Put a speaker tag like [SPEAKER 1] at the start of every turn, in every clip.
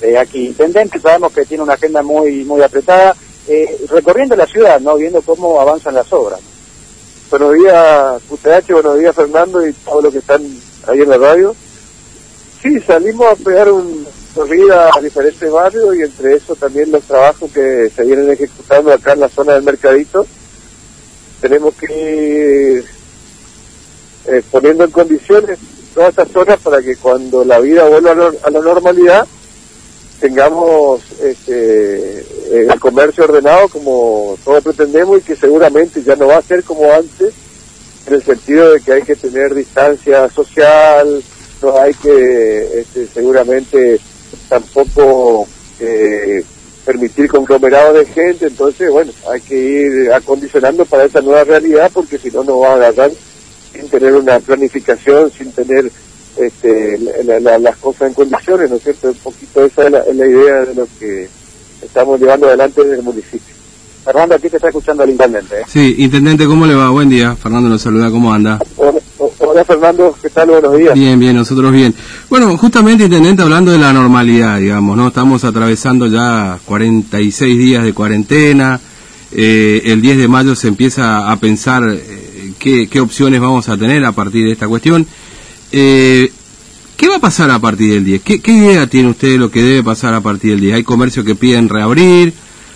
[SPEAKER 1] eh, aquí. Intendente, sabemos que tiene una agenda muy muy apretada, eh, recorriendo la ciudad, no viendo cómo avanzan las obras.
[SPEAKER 2] Buenos días, QTH, buenos días, Fernando, y todos los que están ahí en la radio. Sí, salimos a pegar un corrida a diferentes barrios y entre eso también los trabajos que se vienen ejecutando acá en la zona del Mercadito. Tenemos que ir eh, poniendo en condiciones todas estas zonas para que cuando la vida vuelva a, la normalidad tengamos este, el comercio ordenado como todos pretendemos y que seguramente ya no va a ser como antes en el sentido de que hay que tener distancia social, no hay que este, seguramente tampoco eh, permitir conglomerados de gente, entonces bueno, hay que ir acondicionando para esa nueva realidad porque si no nos va a agarrar sin tener una planificación, sin tener este, las cosas en condiciones, ¿no es cierto? Un poquito esa es la, idea de lo que estamos llevando adelante en el municipio.
[SPEAKER 1] Fernando, aquí te está escuchando el intendente. ¿eh?
[SPEAKER 3] Sí, intendente, ¿cómo le va? Buen día. Fernando nos saluda, ¿cómo anda?
[SPEAKER 2] Hola, Fernando, ¿qué tal? Buenos días.
[SPEAKER 3] Bien, bien, nosotros bien. Bueno, justamente, intendente, hablando de la normalidad, digamos, ¿no? Estamos atravesando ya 46 días de cuarentena. Eh, el 10 de mayo se empieza a pensar eh, qué, qué opciones vamos a tener a partir de esta cuestión. Eh, ¿Qué va a pasar a partir del 10? ¿Qué, idea tiene usted de lo que debe pasar a partir del 10? Hay comercios que piden reabrir,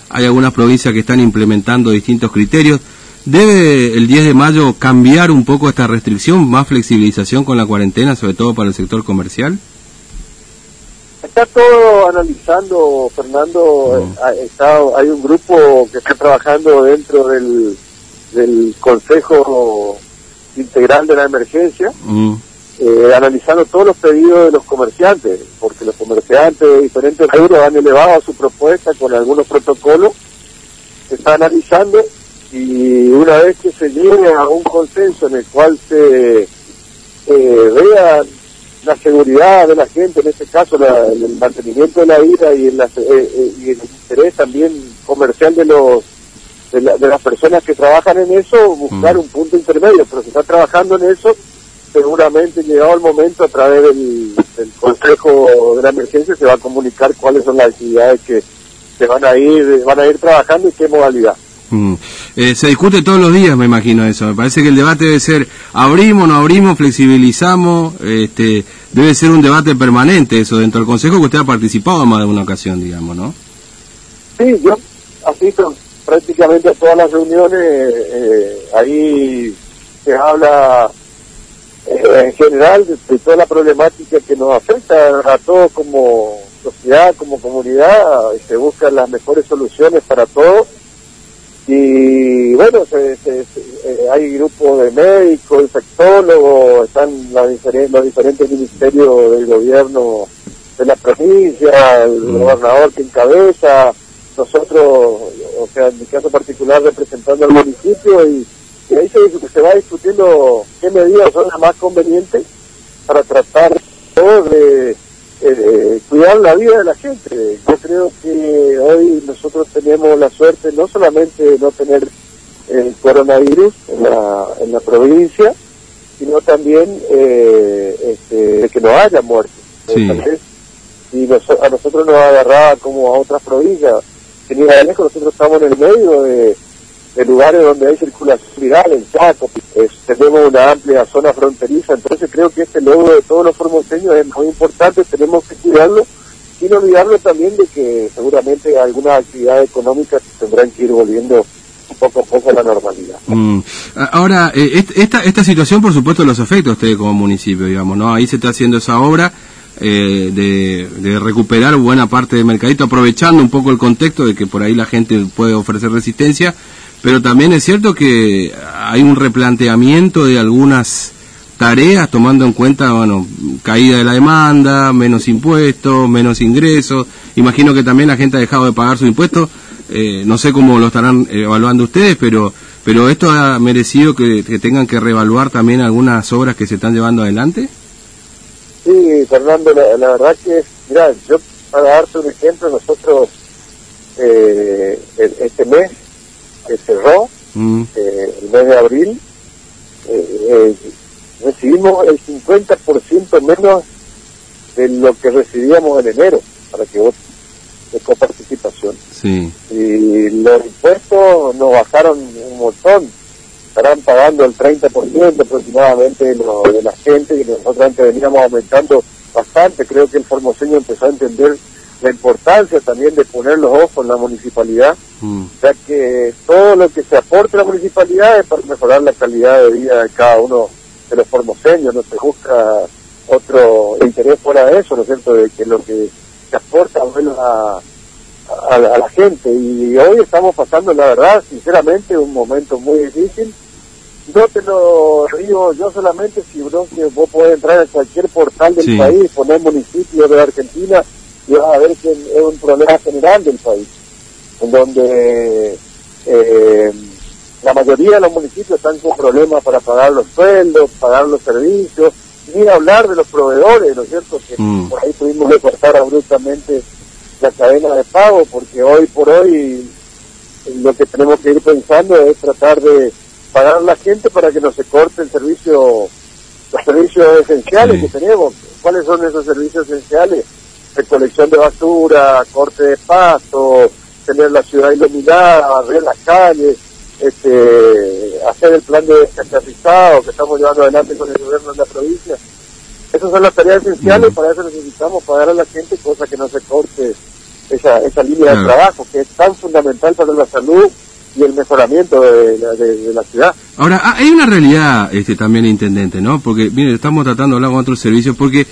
[SPEAKER 3] hay algunas provincias que están implementando distintos criterios. ¿Debe el 10 de mayo cambiar un poco esta restricción, más flexibilización con la cuarentena, sobre todo para el sector comercial?
[SPEAKER 2] Está todo analizando, Fernando. Mm. hay un grupo que está trabajando dentro del, Consejo Integral de la Emergencia. Mm eh, analizando todos los pedidos de los comerciantes, porque los comerciantes de diferentes rubros han elevado su propuesta con algunos protocolos, se está analizando y una vez que se llegue a un consenso en el cual se eh, vea la seguridad de la gente, en este caso el mantenimiento de la vida y, el, eh, y el interés también comercial de los de, las personas que trabajan en eso, buscar mm. un punto intermedio, pero se está trabajando en eso seguramente llegado el momento a través del, Consejo de la Emergencia se va a comunicar cuáles son las actividades que se van a ir van a ir trabajando y qué modalidad.
[SPEAKER 3] Mm. Eh, se discute todos los días, me imagino eso. Me parece que el debate debe ser abrimos, no abrimos, flexibilizamos. Este, debe ser un debate permanente eso dentro del Consejo que usted ha participado más de una ocasión, digamos, ¿no?
[SPEAKER 2] Sí, yo asisto prácticamente a todas las reuniones. Eh, ahí se habla en general de, toda la problemática que nos afecta a todos como sociedad, como comunidad, se buscan las mejores soluciones para todos. Y bueno, eh, hay grupos de médicos, infectólogos, están los diferentes ministerios del gobierno de la provincia, el mm. gobernador que encabeza, nosotros, o sea, en mi caso particular representando al municipio y y ahí se, se va discutiendo qué medidas son las más convenientes para tratar de eh, cuidar la vida de la gente. Yo creo que hoy nosotros tenemos la suerte no solamente de no tener el coronavirus en la, en la provincia, sino también eh, este, de que no haya muertes.
[SPEAKER 3] Sí.
[SPEAKER 2] Y a nosotros nos agarraba como a otras provincias. Ni lejos, nosotros estamos en el medio de de lugares donde hay circulación viral, en Chaco, tenemos una amplia zona fronteriza, entonces creo que este logro de todos los formoseños es muy importante, tenemos que cuidarlo, sin olvidarlo también de que seguramente algunas actividades económicas tendrán que ir volviendo poco a poco a la normalidad.
[SPEAKER 3] Mm. Ahora, eh, esta, esta situación por supuesto los afecta a ustedes como municipio, digamos, ¿no? Ahí se está haciendo esa obra. Eh, de, recuperar buena parte del mercadito, aprovechando un poco el contexto de que por ahí la gente puede ofrecer resistencia, pero también es cierto que hay un replanteamiento de algunas tareas tomando en cuenta, bueno, caída de la demanda, menos impuestos, menos ingresos. Imagino que también la gente ha dejado de pagar sus impuestos. Eh, no sé cómo lo estarán evaluando ustedes, pero pero esto ha merecido que, tengan que reevaluar también algunas obras que se están llevando adelante.
[SPEAKER 2] Sí, Fernando, la, verdad que, mira, yo para darte un ejemplo, nosotros eh, este mes que cerró mm. eh, el mes de abril, eh, eh, recibimos el 50% menos de lo que recibíamos en enero. para que voten de coparticipación.
[SPEAKER 3] Sí.
[SPEAKER 2] Y los impuestos nos bajaron un montón. Estarán pagando el 30% aproximadamente de, lo, de la gente y nosotros antes veníamos aumentando bastante. Creo que el formoseño empezó a entender la importancia también de poner los ojos en la municipalidad,
[SPEAKER 3] Mm.
[SPEAKER 2] ya que todo lo que se aporte a la municipalidad es para mejorar la calidad de vida de cada uno de los formoseños, no se busca otro interés fuera de eso, ¿no es cierto?, de que lo que se aporta bueno, a, a, a la gente. Y hoy estamos pasando, la verdad, sinceramente, un momento muy difícil. No te lo digo yo solamente, sino que vos podés entrar en cualquier portal del
[SPEAKER 3] Sí.
[SPEAKER 2] país, poner municipio de Argentina y vas a ver que es un problema general del país, en donde eh, la mayoría de los municipios están con problemas para pagar los sueldos, pagar los servicios, ni hablar de los proveedores, ¿no es cierto? Que
[SPEAKER 3] Mm.
[SPEAKER 2] por ahí tuvimos que cortar abruptamente la cadena de pago, porque hoy por hoy lo que tenemos que ir pensando es tratar de pagar a la gente para que no se corte el servicio, los servicios esenciales
[SPEAKER 3] Sí.
[SPEAKER 2] que tenemos. ¿Cuáles son esos servicios esenciales? Recolección de basura, corte de pasto, tener la ciudad iluminada, barrer las calles, este, hacer el plan de descapitalizado que estamos llevando adelante con el gobierno de la provincia. Esas son las tareas esenciales, para eso necesitamos pagar a la gente, cosa que no se corte esa, esa línea
[SPEAKER 3] Claro.
[SPEAKER 2] de trabajo, que es tan fundamental para la salud y el mejoramiento de la, de- de la ciudad.
[SPEAKER 3] Ahora, ah, hay una realidad este, también, intendente, ¿no? Porque, mire, estamos tratando de hablar con otros servicios, porque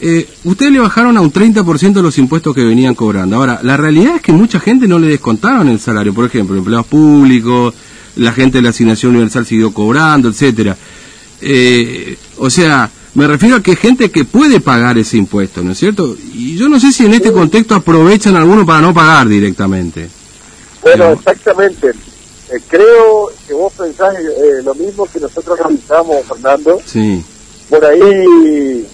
[SPEAKER 3] eh, ustedes le bajaron a un 30% los impuestos que venían cobrando. Ahora, la realidad es que mucha gente no le descontaron el salario, por ejemplo, empleados públicos, la gente de la asignación universal siguió cobrando, etcétera. Eh, o sea, me refiero a que gente que puede pagar ese impuesto, ¿no es cierto? Y yo no sé si en este contexto aprovechan algunos para no pagar directamente.
[SPEAKER 2] Bueno,
[SPEAKER 3] No.
[SPEAKER 2] exactamente. Eh, creo que vos pensás eh, lo mismo que nosotros realizamos, Fernando.
[SPEAKER 3] Sí,
[SPEAKER 2] Por ahí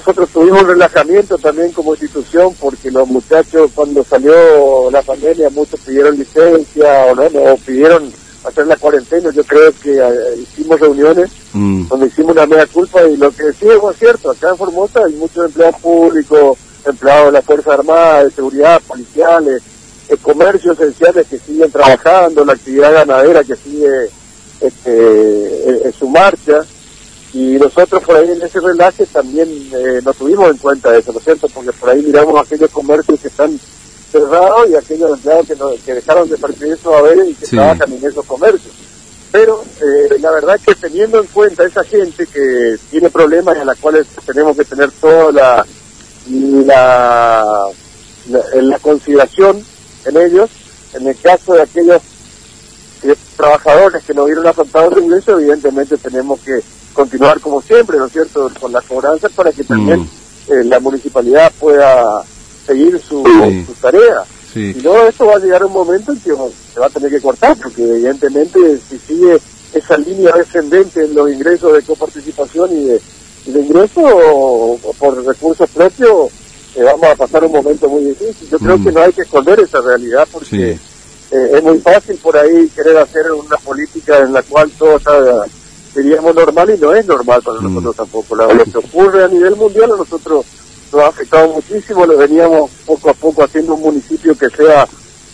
[SPEAKER 2] nosotros tuvimos un relajamiento también como institución porque los muchachos cuando salió la pandemia muchos pidieron licencia o no, o pidieron hacer la cuarentena. Yo creo que eh, hicimos reuniones
[SPEAKER 3] mm,
[SPEAKER 2] donde hicimos una media culpa y lo que decíamos es cierto, acá en Formosa hay muchos empleados públicos, empleados de la Fuerza Armada, de seguridad, policiales, eh, comercios esenciales que siguen trabajando, la actividad ganadera que sigue este, en, en su marcha. Y nosotros por ahí en ese relaje también eh, no tuvimos en cuenta eso, ¿no es cierto? Porque por ahí miramos aquellos comercios que están cerrados y aquellos empleados que, no- que dejaron de percibir su haber y que
[SPEAKER 3] Sí.
[SPEAKER 2] trabajan en esos comercios. Pero eh, la verdad es que teniendo en cuenta esa gente que tiene problemas y a las cuales tenemos que tener toda la, la, la, la consideración en ellos, en el caso de aquellos eh, trabajadores que no vieron afectados de ingreso, evidentemente tenemos que continuar como siempre, ¿no es cierto?, con las cobranzas para que también
[SPEAKER 3] Mm.
[SPEAKER 2] eh, la municipalidad pueda seguir su,
[SPEAKER 3] Sí.
[SPEAKER 2] su tarea.
[SPEAKER 3] sí.
[SPEAKER 2] Y luego esto va a llegar un momento en que se va a tener que cortar, porque evidentemente si sigue esa línea descendente en los ingresos de coparticipación y de, y de ingreso o- o por recursos propios, eh, vamos a pasar un momento muy difícil. Yo creo
[SPEAKER 3] Mm.
[SPEAKER 2] que no hay que esconder esa realidad porque
[SPEAKER 3] Sí.
[SPEAKER 2] eh, es muy fácil por ahí querer hacer una política en la cual todo está, diríamos, normal y no es normal para
[SPEAKER 3] Mm.
[SPEAKER 2] nosotros tampoco. Lo que ocurre a nivel mundial a nosotros nos ha afectado muchísimo, lo veníamos poco a poco haciendo un municipio que sea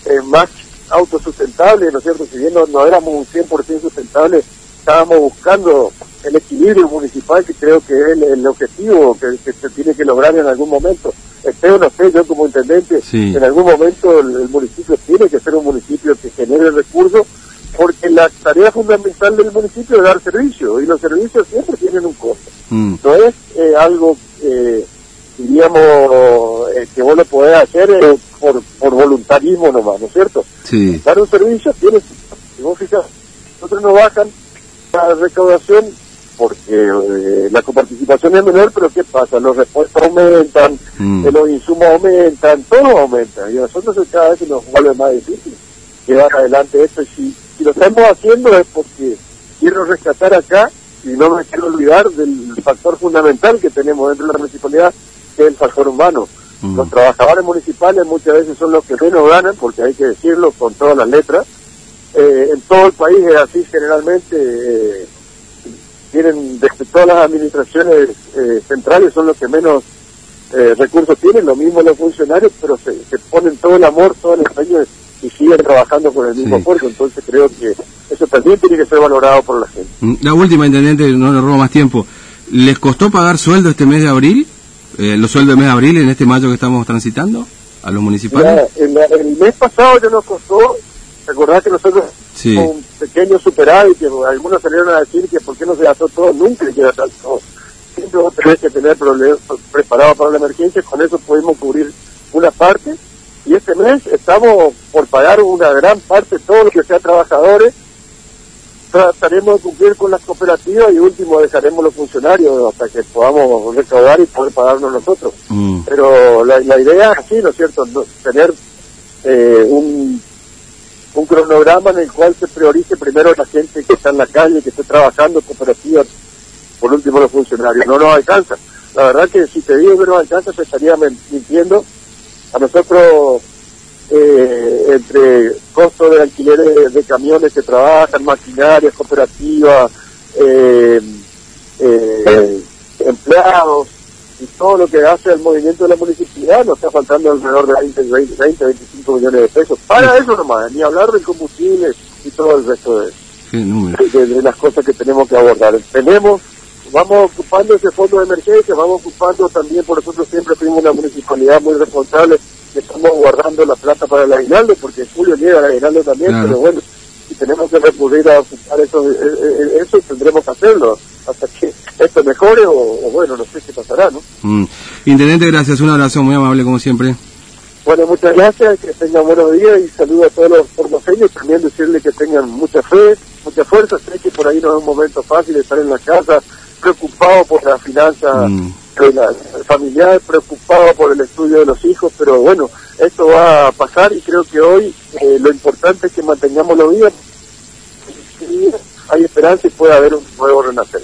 [SPEAKER 2] eh, más autosustentable, ¿no es cierto? Si bien no, no éramos un 100% sustentable, estábamos buscando el equilibrio municipal que creo que es el, el objetivo que, que se tiene que lograr en algún momento. Esté o no esté yo como intendente,
[SPEAKER 3] Sí.
[SPEAKER 2] en algún momento el, el municipio tiene que ser un municipio que genere recursos porque la tarea fundamental del municipio es dar servicio y los servicios siempre tienen un costo
[SPEAKER 3] Mm,
[SPEAKER 2] no es eh, algo, eh, diríamos, eh, que vos lo podés hacer eh, por, por voluntarismo nomás, ¿no es cierto?
[SPEAKER 3] sí.
[SPEAKER 2] Dar un servicio tiene, si vos fijas, nosotros nos bajan la recaudación porque eh, la coparticipación es menor, pero ¿qué pasa? Los repuestos aumentan,
[SPEAKER 3] Mm.
[SPEAKER 2] eh, los insumos aumentan, todo aumenta, y a nosotros cada vez nos vuelve más difícil llevar adelante esto, y si, si lo estamos haciendo es porque quiero rescatar acá, y no me quiero olvidar del factor fundamental que tenemos dentro de la municipalidad, que es el factor humano.
[SPEAKER 3] Mm.
[SPEAKER 2] Los trabajadores municipales muchas veces son los que menos ganan, porque hay que decirlo con todas las letras. Eh, en todo el país es así generalmente. eh, tienen, desde todas las administraciones eh, centrales son los que menos eh, recursos tienen, lo mismo los funcionarios, pero se, se ponen todo el amor, todo el empeño y siguen trabajando con el mismo
[SPEAKER 3] Sí.
[SPEAKER 2] esfuerzo, entonces creo que eso también tiene que ser valorado por la gente.
[SPEAKER 3] Mm, La última, intendente, no le robo más tiempo. ¿Les costó pagar sueldo este mes de abril? Eh, ¿Los sueldos del mes de abril en este mayo que estamos transitando? ¿A los municipales?
[SPEAKER 2] Ya, en la- el mes pasado ya nos costó, recordar que nosotros
[SPEAKER 3] Sí.
[SPEAKER 2] tuvimos un pequeño superávit, que algunos salieron a decir que por qué no se gastó todo, nunca llega tanto. Siempre vos tenés que tener problemas preparados para la emergencia, con eso pudimos cubrir una parte, y este mes estamos por pagar una gran parte, todo lo que sea trabajadores, trataremos de cumplir con las cooperativas y último dejaremos los funcionarios hasta que podamos recaudar y poder pagarnos nosotros
[SPEAKER 3] Mm,
[SPEAKER 2] pero la, la idea es así, ¿no es cierto? No- tener eh, un, un cronograma en el cual se priorice primero la gente que está en la calle, que esté trabajando, cooperativas, por último los funcionarios. No nos alcanza. La verdad que si te digo que nos alcanza, se estaría mintiendo. A nosotros, eh, entre costos de alquileres de, camiones que trabajan, maquinarias, cooperativas, eh, eh, empleados, y todo lo que hace el movimiento de la municipalidad nos está faltando alrededor de 20, 20, 20, 25 millones de pesos. Para eso nomás, ni hablar del combustible y todo el resto de, de, de las cosas que tenemos que abordar. Tenemos, vamos ocupando ese fondo de emergencia, vamos ocupando también, por nosotros siempre fuimos una municipalidad muy responsable, que estamos guardando la plata para el aguinaldo, porque en julio llega el aguinaldo también,
[SPEAKER 3] Claro.
[SPEAKER 2] pero bueno, si tenemos que recurrir a ocupar eso, eh, eh, eso tendremos que hacerlo, hasta que esto mejore o, o bueno, no sé qué pasará, ¿no?
[SPEAKER 3] Mm. Intendente, gracias. Un abrazo muy amable como siempre.
[SPEAKER 2] Bueno, muchas gracias, que tengan buenos días y saludo a todos los formoseños. También decirle que tengan mucha fe, mucha fuerza. Sé que por ahí no es un momento fácil estar en la casa, preocupado por la finanza
[SPEAKER 3] Mm.
[SPEAKER 2] de la familiar, preocupado por el estudio de los hijos, pero bueno, esto va a pasar y creo que hoy eh, lo importante es que mantengamos los días. Hay esperanza y puede haber un nuevo renacer.